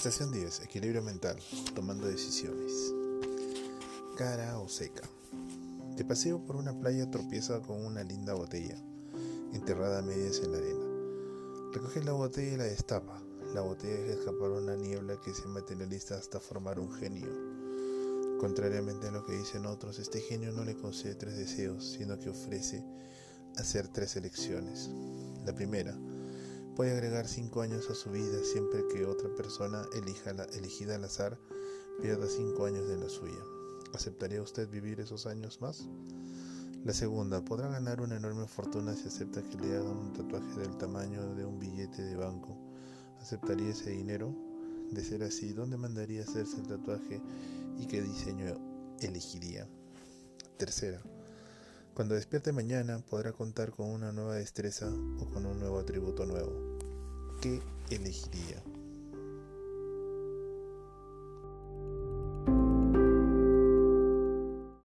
Estación 10. Equilibrio mental. Tomando decisiones. Cara o seca. De paseo por una playa tropieza con una linda botella, enterrada a medias en la arena. Recoge la botella y la destapa. La botella deja escapar una niebla que se materializa hasta formar un genio. Contrariamente a lo que dicen otros, este genio no le concede tres deseos, sino que ofrece hacer tres elecciones. La primera, puede agregar cinco años a su vida siempre que otra persona elija la, elegida al azar pierda cinco años de la suya. ¿Aceptaría usted vivir esos años más? La segunda, podrá ganar una enorme fortuna si acepta que le hagan un tatuaje del tamaño de un billete de banco. ¿Aceptaría ese dinero? De ser así, ¿dónde mandaría hacerse el tatuaje y qué diseño elegiría? Tercera, cuando despierte mañana podrá contar con una nueva destreza o con un nuevo atributo nuevo. ¿Qué elegiría?